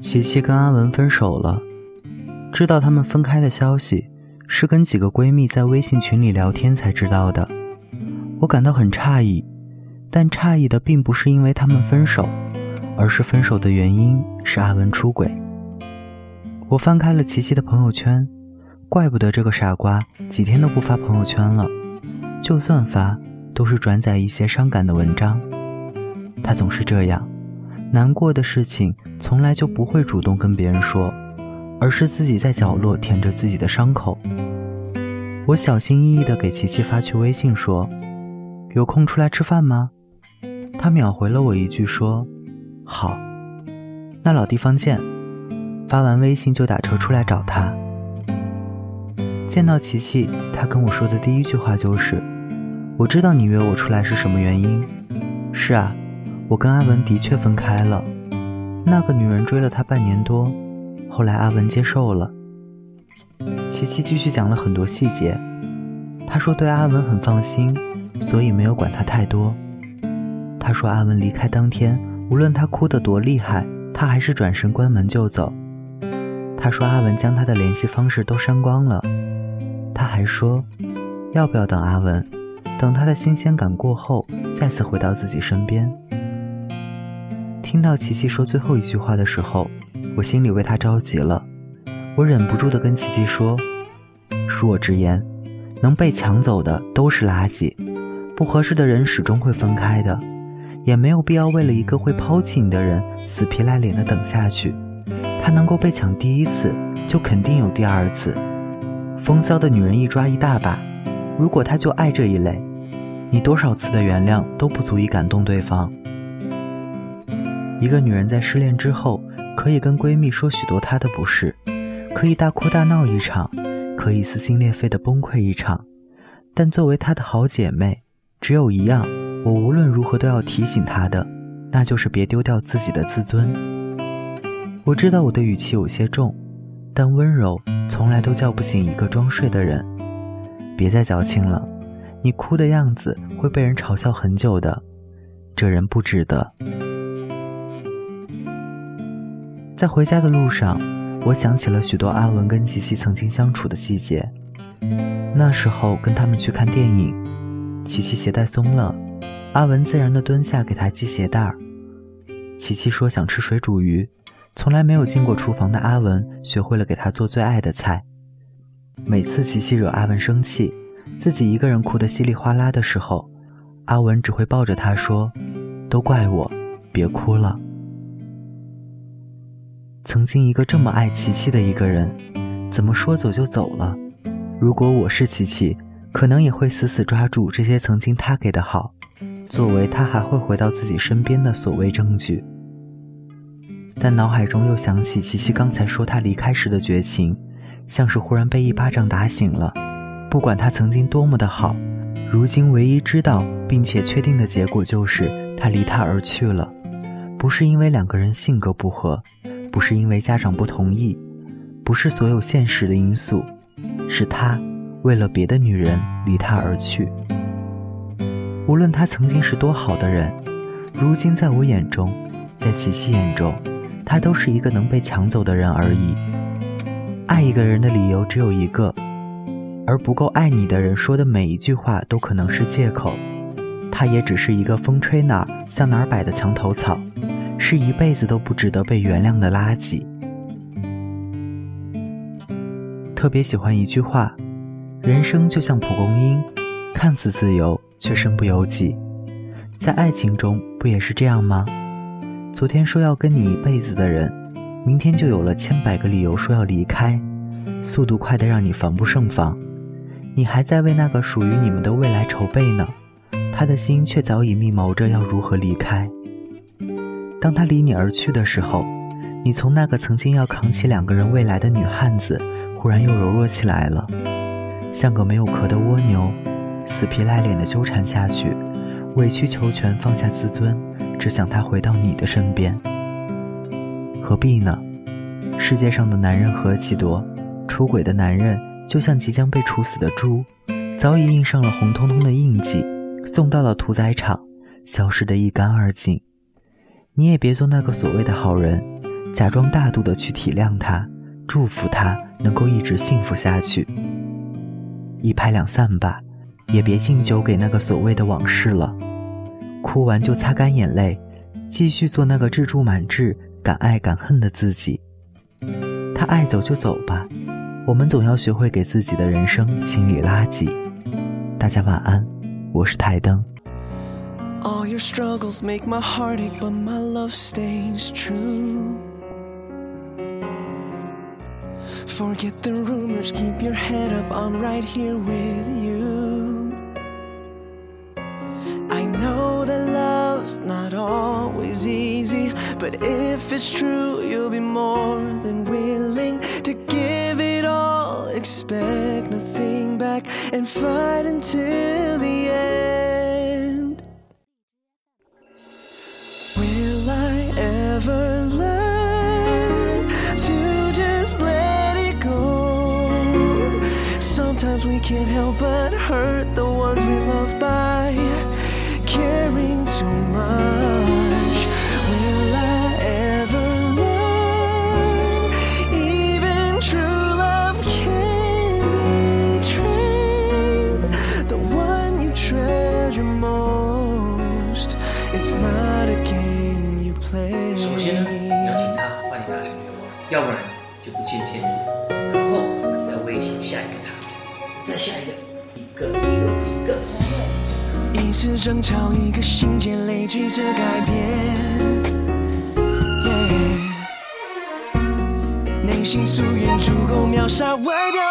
琪琪跟阿文分手了，知道他们分开的消息是跟几个闺蜜在微信群里聊天才知道的。我感到很诧异，但诧异的并不是因为他们分手，而是分手的原因是阿文出轨。我翻开了琪琪的朋友圈，怪不得这个傻瓜几天都不发朋友圈了，就算发，都是转载一些伤感的文章。他总是这样。难过的事情从来就不会主动跟别人说，而是自己在角落舔着自己的伤口。我小心翼翼地给琪琪发去微信说：“有空出来吃饭吗？”他秒回了我一句说：“好，那老地方见。”发完微信就打车出来找他。见到琪琪，他跟我说的第一句话就是：“我知道你约我出来是什么原因。”是啊。我跟阿文的确分开了，那个女人追了他半年多，后来阿文接受了。琪琪继续讲了很多细节，她说对阿文很放心，所以没有管他太多。她说阿文离开当天，无论他哭得多厉害，他还是转身关门就走。她说阿文将他的联系方式都删光了，他还说，要不要等阿文，等他的新鲜感过后，再次回到自己身边。听到琪琪说最后一句话的时候，我心里为她着急了。我忍不住的跟琪琪说：“恕我直言，能被抢走的都是垃圾，不合适的人始终会分开的，也没有必要为了一个会抛弃你的人死皮赖脸的等下去。他能够被抢第一次，就肯定有第二次。风骚的女人一抓一大把，如果他就爱这一类，你多少次的原谅都不足以感动对方。”一个女人在失恋之后，可以跟闺蜜说许多她的不是，可以大哭大闹一场，可以撕心裂肺的崩溃一场，但作为她的好姐妹，只有一样，我无论如何都要提醒她的，那就是别丢掉自己的自尊。我知道我的语气有些重，但温柔从来都叫不醒一个装睡的人。别再矫情了，你哭的样子会被人嘲笑很久的，这人不值得。在回家的路上，我想起了许多阿文跟琪琪曾经相处的细节。那时候跟他们去看电影，琪琪鞋带松了，阿文自然的蹲下给她系鞋带儿。琪琪说想吃水煮鱼，从来没有进过厨房的阿文学会了给她做最爱的菜。每次琪琪惹阿文生气，自己一个人哭得稀里哗啦的时候，阿文只会抱着她说：“都怪我，别哭了。”曾经一个这么爱琪琪的一个人，怎么说走就走了？如果我是琪琪，可能也会死死抓住这些曾经他给的好，作为他还会回到自己身边的所谓证据。但脑海中又想起琪琪刚才说他离开时的绝情，像是忽然被一巴掌打醒了。不管他曾经多么的好，如今唯一知道并且确定的结果就是他离他而去了，不是因为两个人性格不合。不是因为家长不同意，不是所有现实的因素，是他为了别的女人离他而去。无论他曾经是多好的人，如今在我眼中，在琪琪眼中，他都是一个能被抢走的人而已。爱一个人的理由只有一个，而不够爱你的人说的每一句话都可能是借口。他也只是一个风吹哪儿向哪儿摆的墙头草。是一辈子都不值得被原谅的垃圾。特别喜欢一句话：“人生就像蒲公英，看似自由，却身不由己。”在爱情中不也是这样吗？昨天说要跟你一辈子的人，明天就有了千百个理由说要离开，速度快得让你防不胜防。你还在为那个属于你们的未来筹备呢，他的心却早已密谋着要如何离开。当他离你而去的时候，你从那个曾经要扛起两个人未来的女汉子，忽然又柔弱起来了，像个没有壳的蜗牛，死皮赖脸的纠缠下去，委曲求全，放下自尊，只想他回到你的身边。何必呢？世界上的男人何其多，出轨的男人就像即将被处死的猪，早已印上了红彤彤的印记，送到了屠宰场，消失得一干二净。你也别做那个所谓的好人，假装大度的去体谅他，祝福他能够一直幸福下去。一拍两散吧，也别敬酒给那个所谓的往事了。哭完就擦干眼泪，继续做那个志柱满志、敢爱敢恨的自己。他爱走就走吧，我们总要学会给自己的人生清理垃圾。大家晚安，我是台灯。All your struggles make my heart ache, but my love stays true. Forget the rumors, keep your head up, I'm right here with you. I know that love's not always easy, but if it's true, you'll be more than willing to give it all, expect nothing back, and fight until the end. never 要不然就不见天日。然后再威胁下一个他。再下一个，一个又一个。一次争吵，一个心结，累积着改变。内心夙愿足够秒杀外表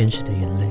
天使的眼泪，